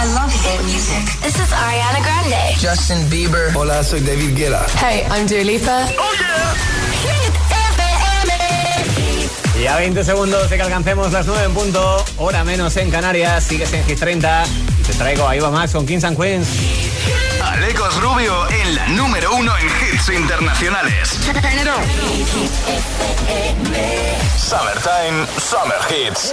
I love hit music. This is Ariana Grande. Justin Bieber. Hola, soy David Guetta. Hey, I'm Dua Lipa. Oh yeah. Y a 20 segundos de que alcancemos las 9 en punto, hora menos en Canarias, sigues en Hit 30 y te traigo a Iba Max con Kings and Queens. Alecos Rubio en la número uno en hits internacionales. Summertime, Summer Hits.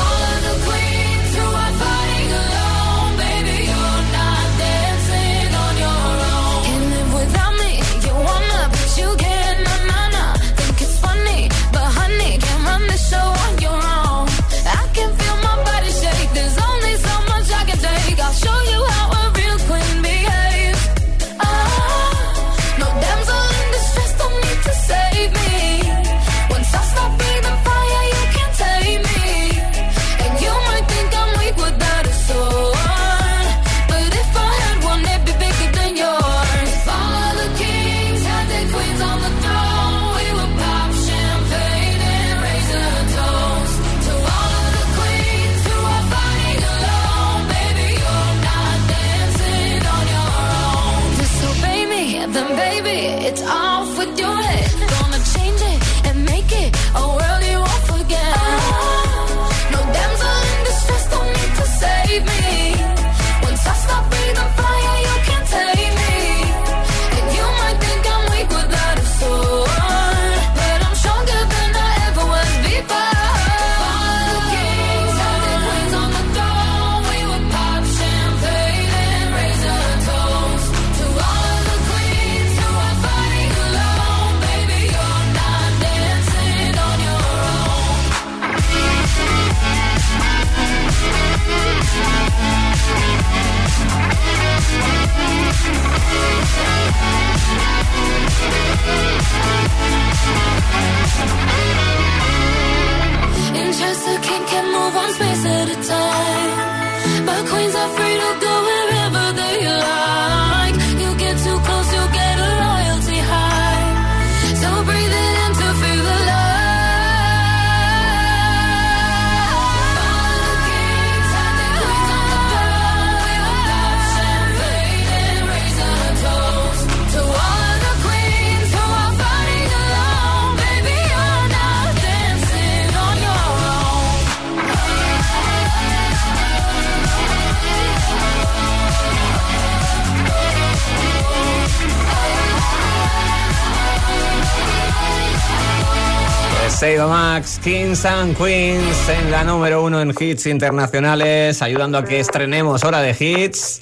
Kings and Queens en la número uno en hits internacionales, ayudando a que estrenemos hora de hits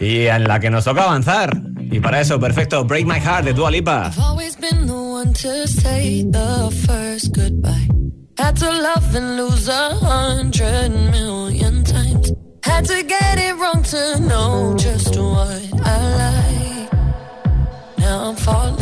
y en la que nos toca avanzar. Y para eso, perfecto, Break My Heart de Dua Lipa. I've always been the one to say the first goodbye. Had to love and lose a hundred million times. Had to get it wrong to know just what I like. Now I'm falling.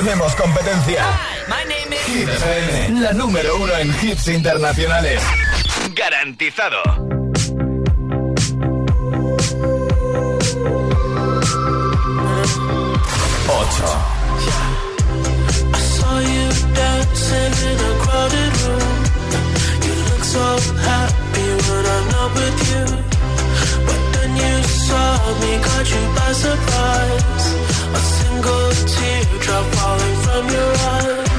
tenemos competencia. Hit FM, la número uno en hits internacionales. Garantizado. Ocho. I saw you dancing in a crowded room. You look so happy when I'm not with you. But then you saw me, caught you by surprise. Single teardrop falling from your eye.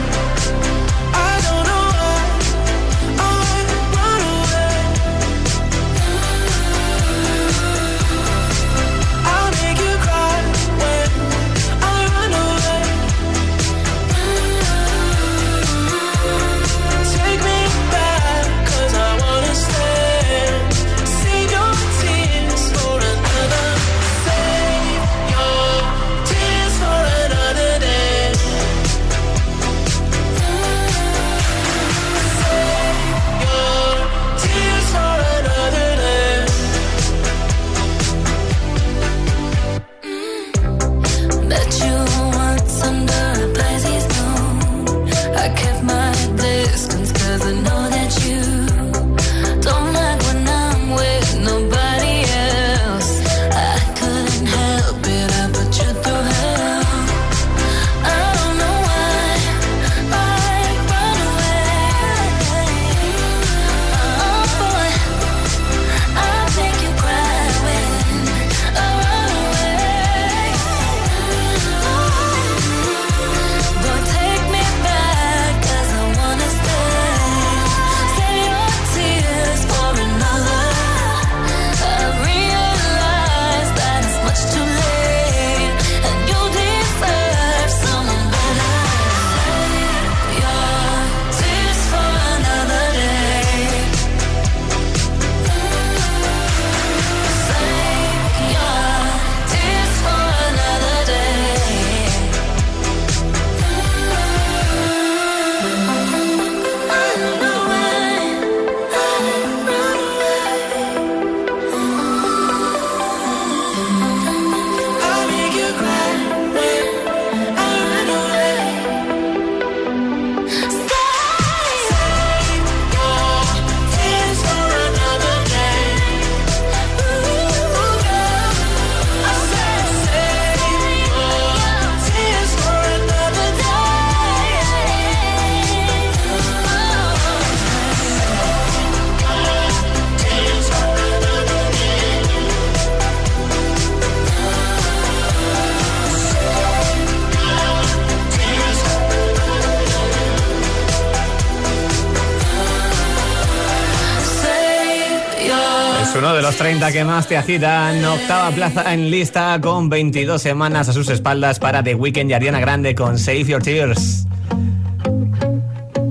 30 que más te agitan. Octava plaza en lista con 22 semanas a sus espaldas para The Weeknd y Ariana Grande con Save Your Tears.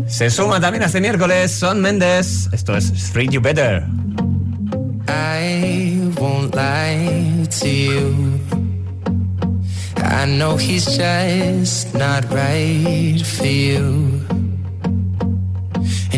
Se suma también este miércoles Son Mendes. Esto es Treat You Better. I won't lie to you. I know he's just not right for you.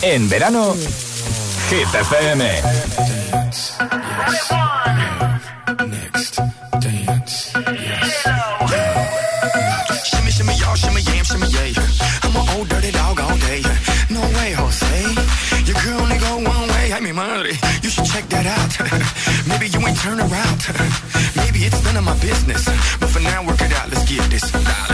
En verano, Hit FM. Next, dance. Shimmy, shimmy, y'all, shimmy, shimmy. I'm old dirty dog all day. No way, Jose. Go one way. I mean, you should check that out. Maybe you ain't turn around. Maybe it's none of my business. But for now, work it out. Let's get this.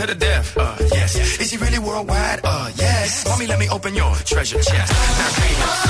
to the death. Uh, yes. Is he really worldwide? Uh, yes. Mommy, let me open your treasure chest. Now,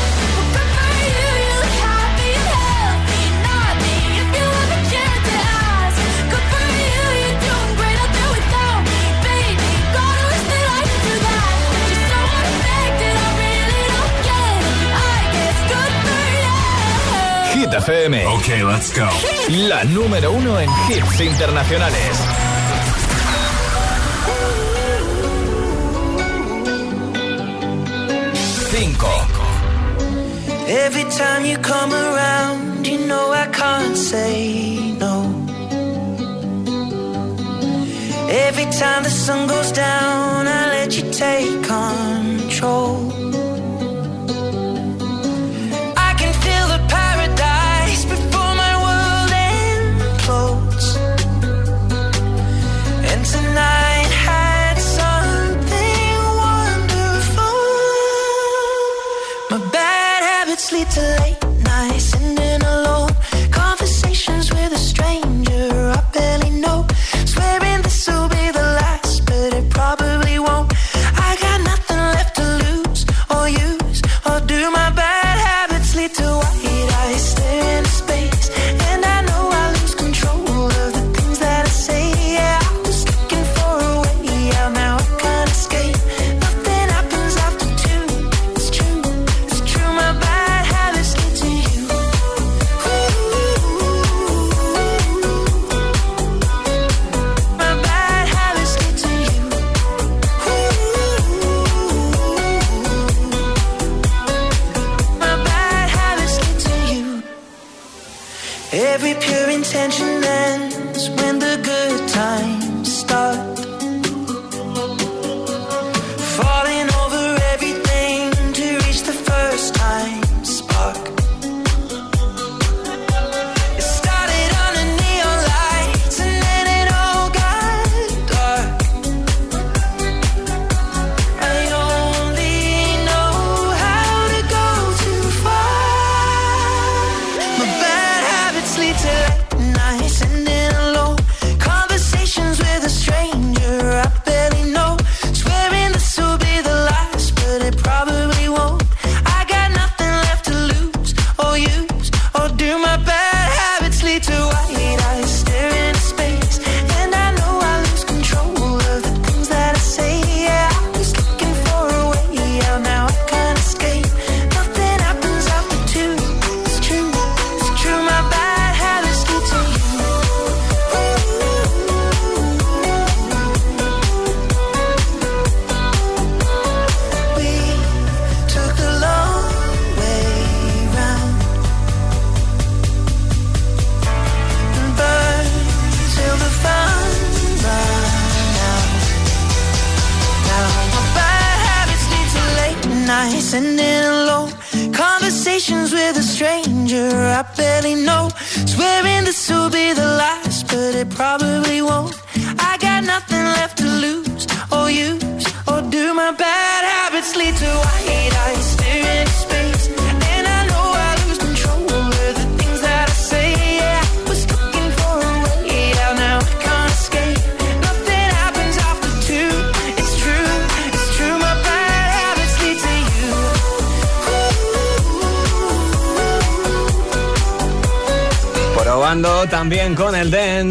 FM. Let's go. La número uno en hits internacionales. Cinco. Every time you come around, you know I can't say no. Every time the sun goes down, I let you take on.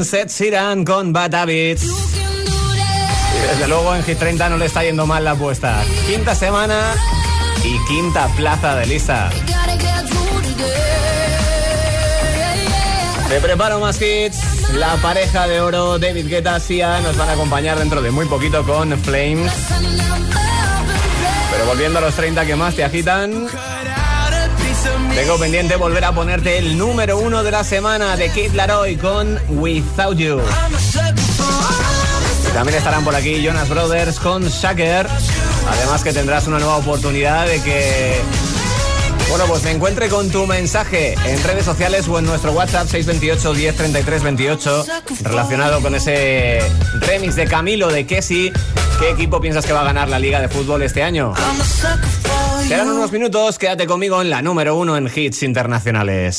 Sheeran, Seth con Bad Y desde luego en Hit 30 no le está yendo mal la apuesta. Quinta semana y quinta plaza de lista. Te preparo más hits. La pareja de oro David Guetta Sia nos van a acompañar dentro de muy poquito con Flames. Pero volviendo a los 30 que más te agitan. Tengo pendiente volver a ponerte el número uno de la semana de Kid Laroi con Without You. También estarán por aquí Jonas Brothers con Shaker. Además que tendrás una nueva oportunidad de que... Bueno, pues me encuentre con tu mensaje en redes sociales o en nuestro WhatsApp 628 1033 28 relacionado con ese remix de Camilo de Kessi. ¿Qué equipo piensas que va a ganar la Liga de Fútbol este año? Quedan unos minutos, quédate conmigo en la número uno en hits internacionales.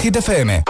Hit FM.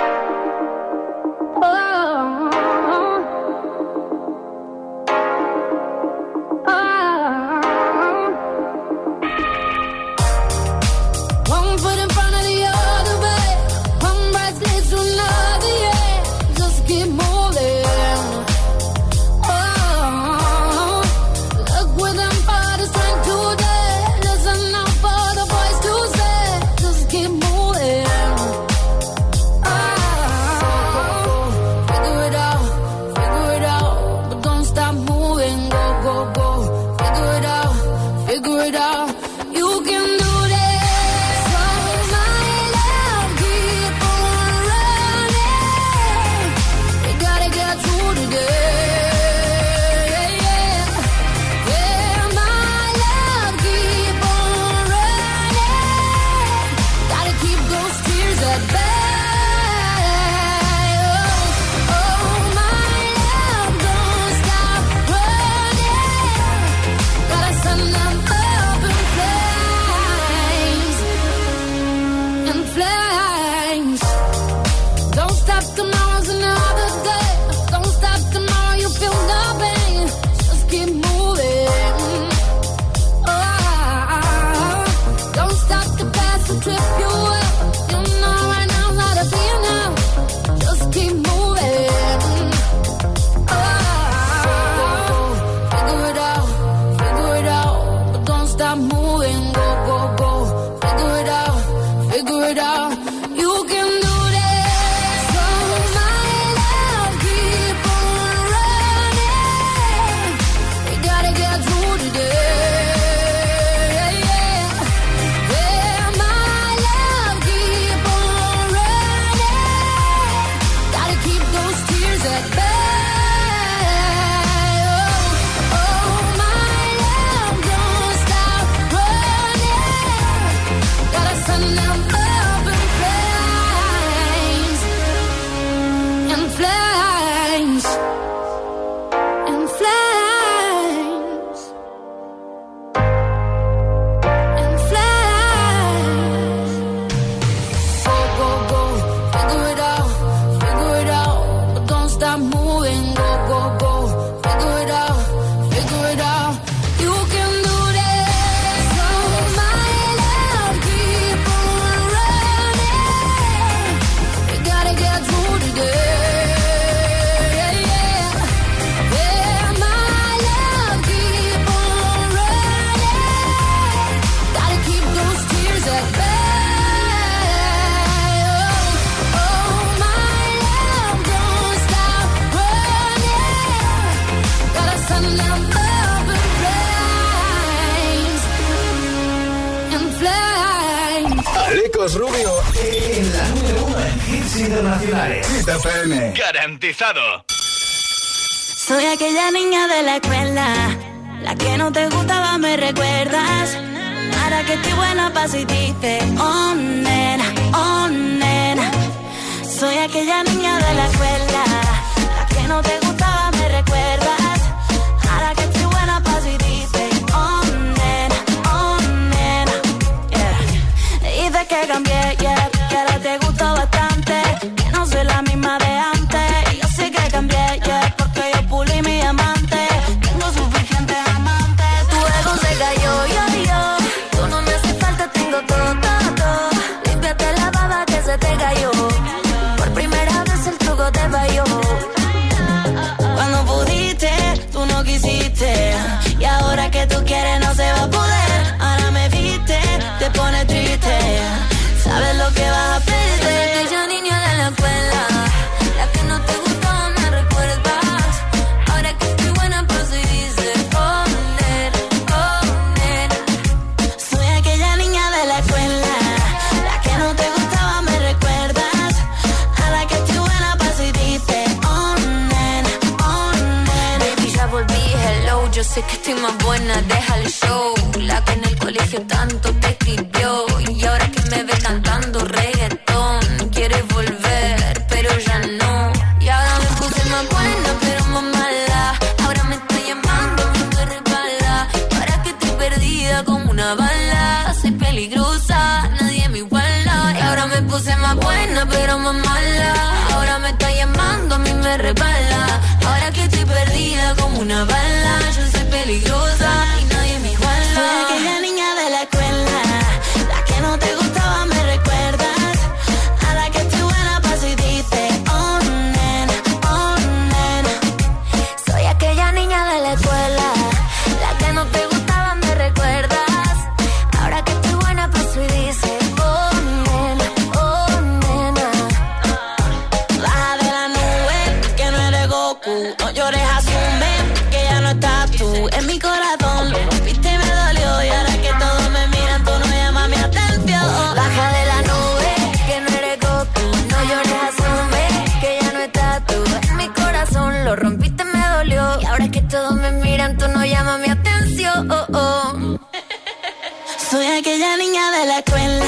Aquella niña de la escuela,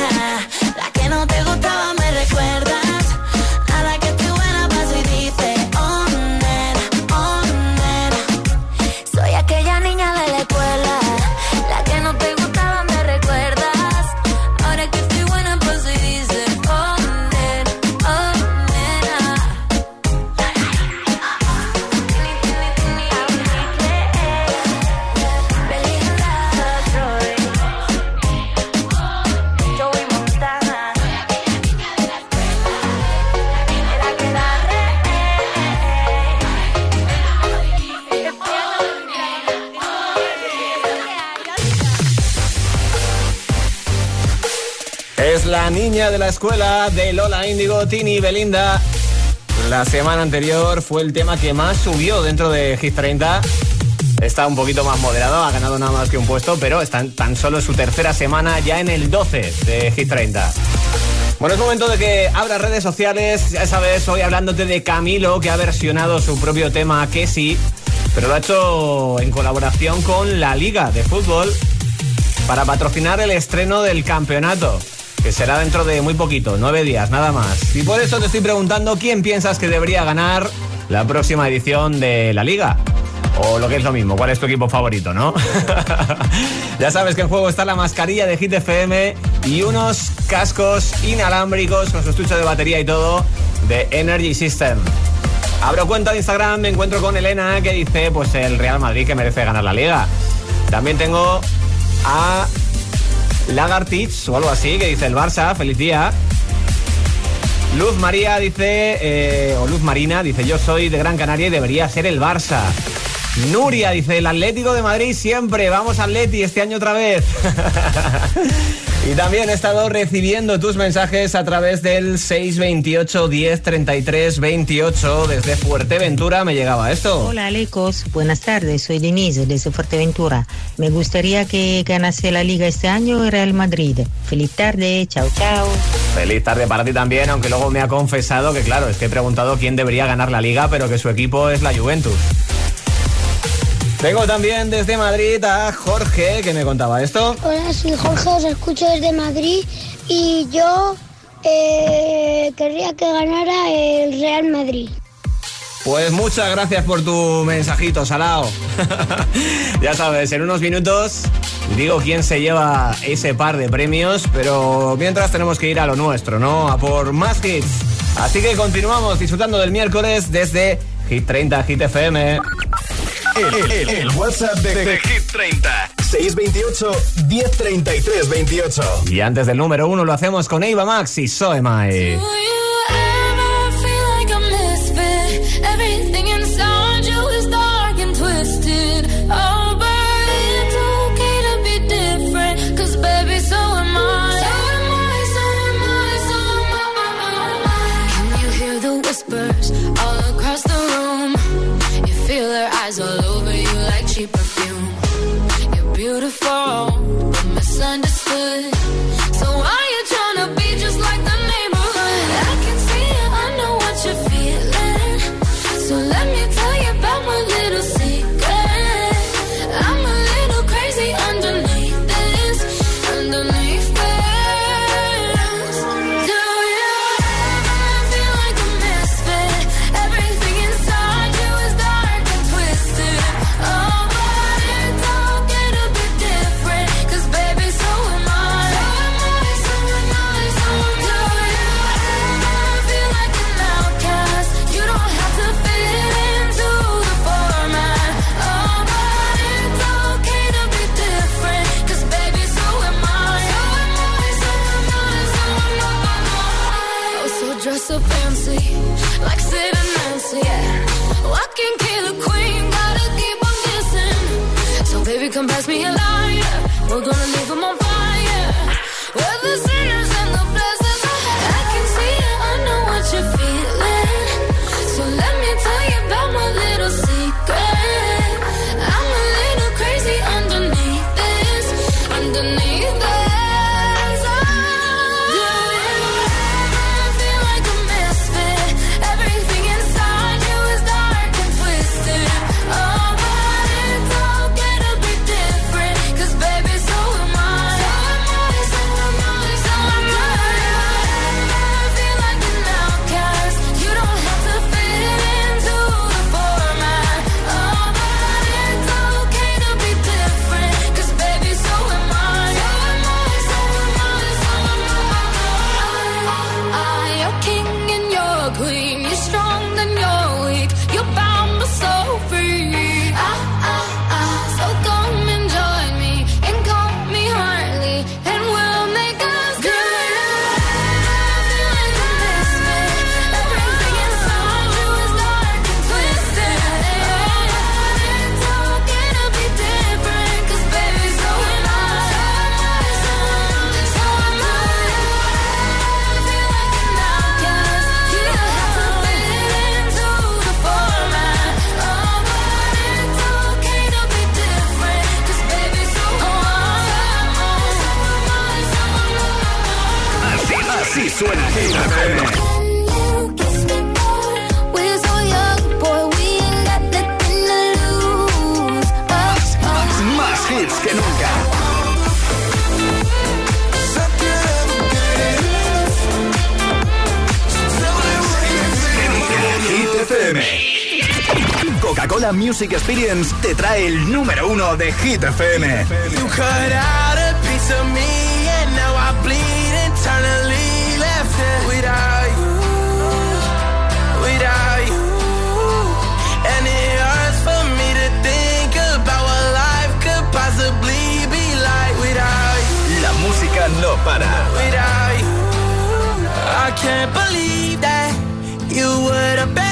la que no te gustaba, me recuerdas. De Lola Índigo, Tini Belinda. La semana anterior fue el tema que más subió dentro de Hit 30. Está un poquito más moderado, ha ganado nada más que un puesto, pero está tan solo su tercera semana ya en el 12 de Hit 30. Bueno, es momento de que abra redes sociales. Ya sabes, hoy hablándote de Camilo, que ha versionado su propio tema Que sí, pero lo ha hecho en colaboración con la Liga de Fútbol para patrocinar el estreno del campeonato, que será dentro de muy poquito, nueve días, nada más. Y por eso te estoy preguntando quién piensas que debería ganar la próxima edición de la Liga. O lo que es lo mismo, ¿cuál es tu equipo favorito, no? ya sabes que en juego está la mascarilla de Hit FM y unos cascos inalámbricos con su estuche de batería y todo de Energy System. Abro cuenta de Instagram, me encuentro con Elena que dice pues el Real Madrid que merece ganar la liga. También tengo a Lagartich o algo así que dice el Barça, feliz día. Luz María dice, eh, o Luz Marina dice, yo soy de Gran Canaria y debería ser el Barça. Nuria dice, el Atlético de Madrid siempre, vamos Atleti este año otra vez. y también he estado recibiendo tus mensajes a través del 628 10 33 28. Desde Fuerteventura me llegaba esto. Hola Alecos, buenas tardes, soy Denise desde Fuerteventura. Me gustaría que ganase la liga este año Real Madrid. Feliz tarde, chao chao. Feliz tarde para ti también, aunque luego me ha confesado que claro, es que he preguntado quién debería ganar la liga, pero que su equipo es la Juventus. Tengo también desde Madrid a Jorge, que me contaba esto. Hola, soy Jorge, os escucho desde Madrid y yo eh, querría que ganara el Real Madrid. Pues muchas gracias por tu mensajito, Salao. ya sabes, en unos minutos digo quién se lleva ese par de premios, pero mientras tenemos que ir a lo nuestro, ¿no? A por más hits. Así que continuamos disfrutando del miércoles desde Hit 30 Hit FM. El, el- el WhatsApp de, de Hit 30 628 1033 28. Y antes del número uno lo hacemos con Eva Max y Soemai. Music Experience te trae el número uno de Hit FM. You cut out a piece of me, and now I bleed internally. Left it without you, without you. And it hurts for me to think about what life could possibly be like without you, La música no para. without you. I can't believe that you would have.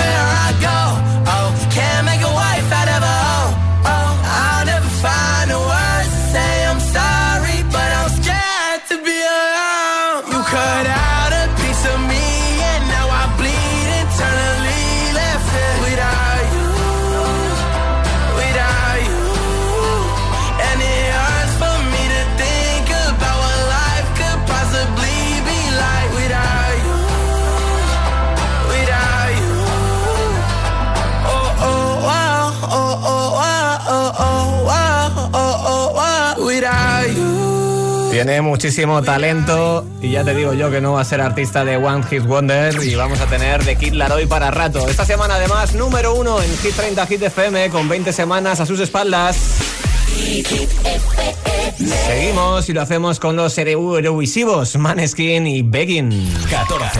Tiene muchísimo talento y ya te digo yo que no va a ser artista de One Hit Wonder y vamos a tener de Kid Laroi para rato. Esta semana además número uno en Hit 30 Hit FM con 20 semanas a sus espaldas. Seguimos y lo hacemos con los Eurovisivos, Maneskin y Begging. 14.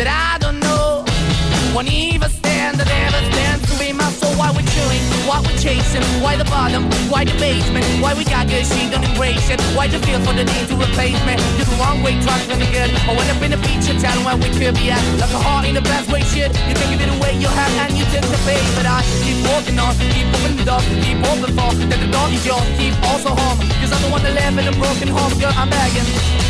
that I don't know. Won't even stand, that ever stand to be my soul. Why we're chewing, why we're chasing, why the bottom, why the basement, why we got good, she don't. Why the feel for the need to replace me? You're the wrong way, trying to good. I went up in a feature town where we could be at. Like a heart in the best way, shit. You can give it away, you have, and you take the pay. But I keep walking on, keep opening the door, keep open for that the dog is yours, keep also home. Cause I'm the one that live in a broken home, girl, I'm begging.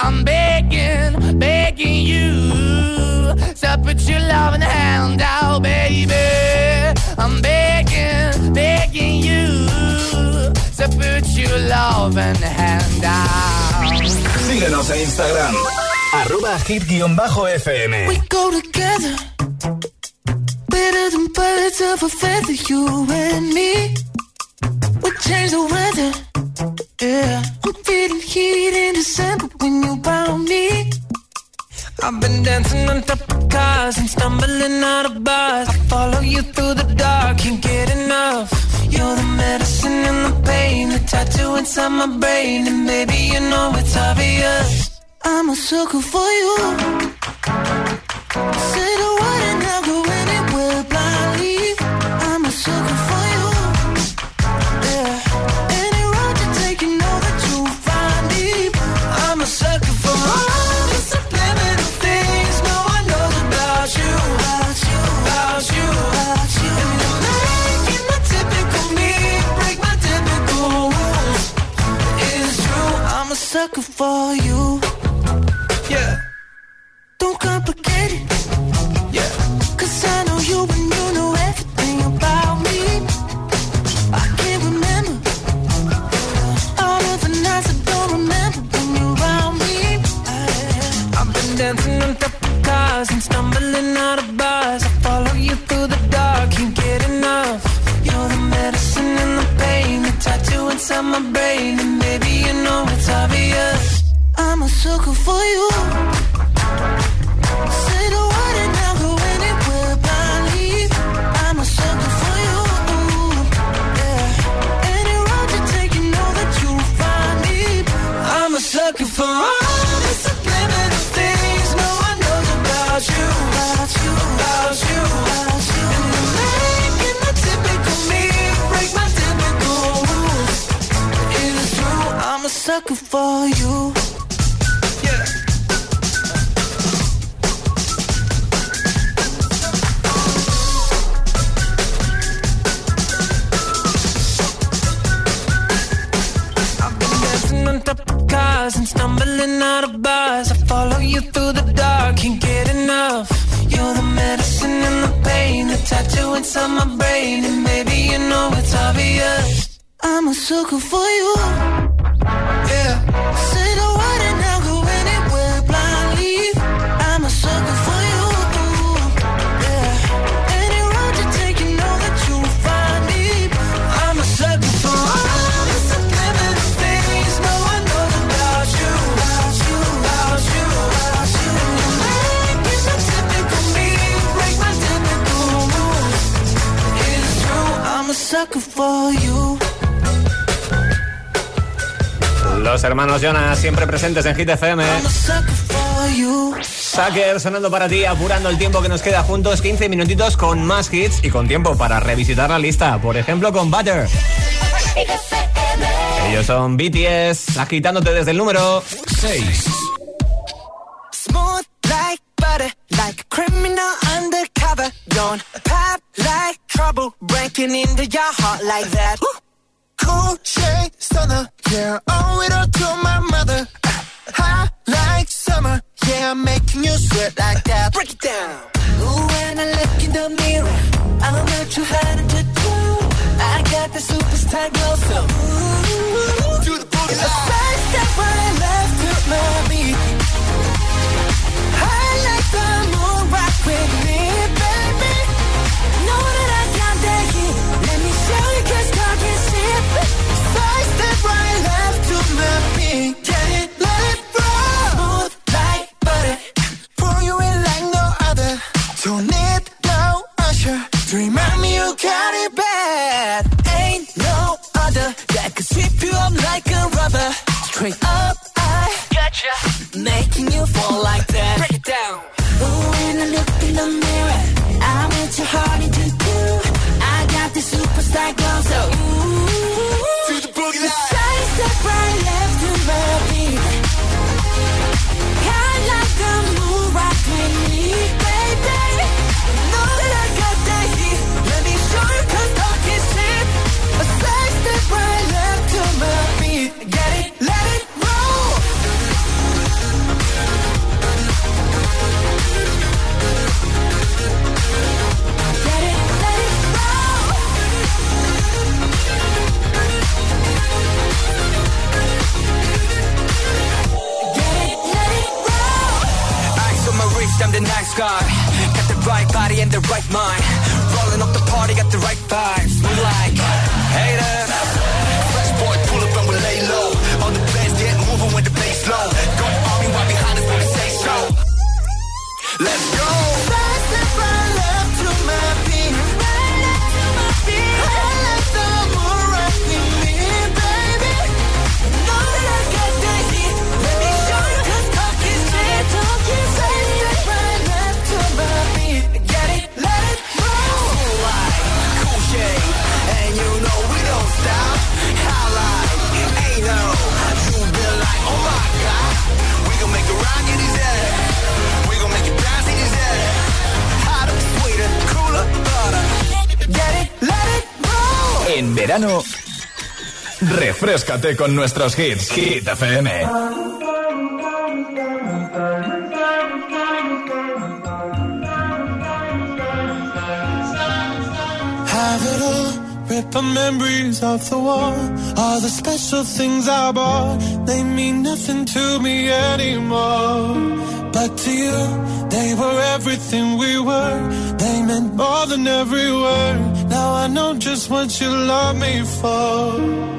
I'm begging, begging you to put your loving hand out, baby. I'm begging, begging you to put your loving hand out. Síguenos en Instagram. Arroba hit-fm. We go together. Better than birds of a feather, you and me. Change the weather. Yeah. I'm feeling heat in December when you found me. I've been dancing on top of cars and stumbling out of bars. I follow you through the dark, can't get enough. You're the medicine and the pain, the tattoo inside my brain, and baby you know it's obvious. I'm a sucker for you. Say the word and I'll go anywhere blindly. I'm a sucker for you. Los hermanos Jonas siempre presentes en Hit FM. Sucker sonando para ti, apurando el tiempo que nos queda juntos, 15 minutitos con más hits y con tiempo para revisitar la lista, por ejemplo con Butter. Ellos son BTS, agitándote desde el número 6. Smooth like butter, like a criminal undercover. Don't pop like trouble, breaking into your heart like that. Cool shade stunner, yeah, owe it all to my mother. Ah, Hot like summer, yeah, I'm making you sweat like that. Break it down. Ooh, when I look in the mirror, I'm not too hard to do. I got the superstar glow, so ooh, do the booty. A side step when I left to my beat. I like the moon rock with me, refrescate con nuestros hits. Hit FM. Have it all, rip the memories off the wall. All the special things I bought, they mean nothing to me anymore. But to you, they were everything we were. They meant more than every word. Now I know just what you love me for.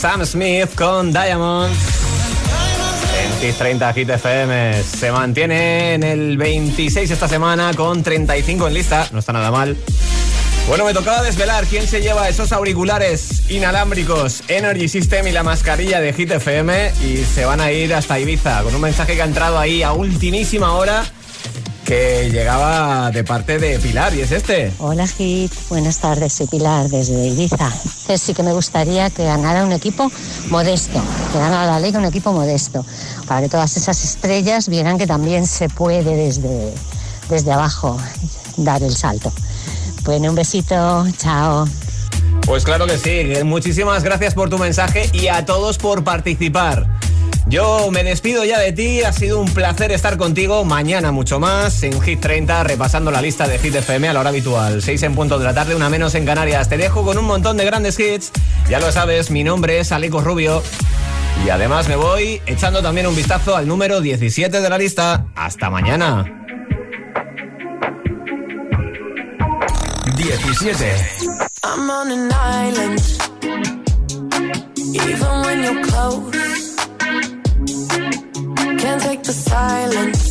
Sam Smith con Diamonds. En Hit 30 Hit FM se mantiene en el 26 esta semana con 35 en lista. No está nada mal. Bueno, me tocaba desvelar quién se lleva esos auriculares inalámbricos Energy System y la mascarilla de Hit FM y se van a ir hasta Ibiza con un mensaje que ha entrado ahí a ultimísima hora que llegaba de parte de Pilar y es este. Hola Hit, buenas tardes, soy Pilar desde Ibiza. Eh, sí que me gustaría que ganara un equipo modesto, que ganara la liga un equipo modesto, para que todas esas estrellas vieran que también se puede desde, desde abajo dar el salto. Bueno, un besito, chao. Pues claro que sí, muchísimas gracias por tu mensaje y a todos por participar. Yo me despido ya de ti, ha sido un placer estar contigo. Mañana mucho más en Hit 30, repasando la lista de Hit FM a la hora habitual. 6 en punto de la tarde, una menos en Canarias. Te dejo con un montón de grandes hits. Ya lo sabes, mi nombre es Aleco Rubio. Y además me voy echando también un vistazo al número 17 de la lista. Hasta mañana. 17. Can't take the silence.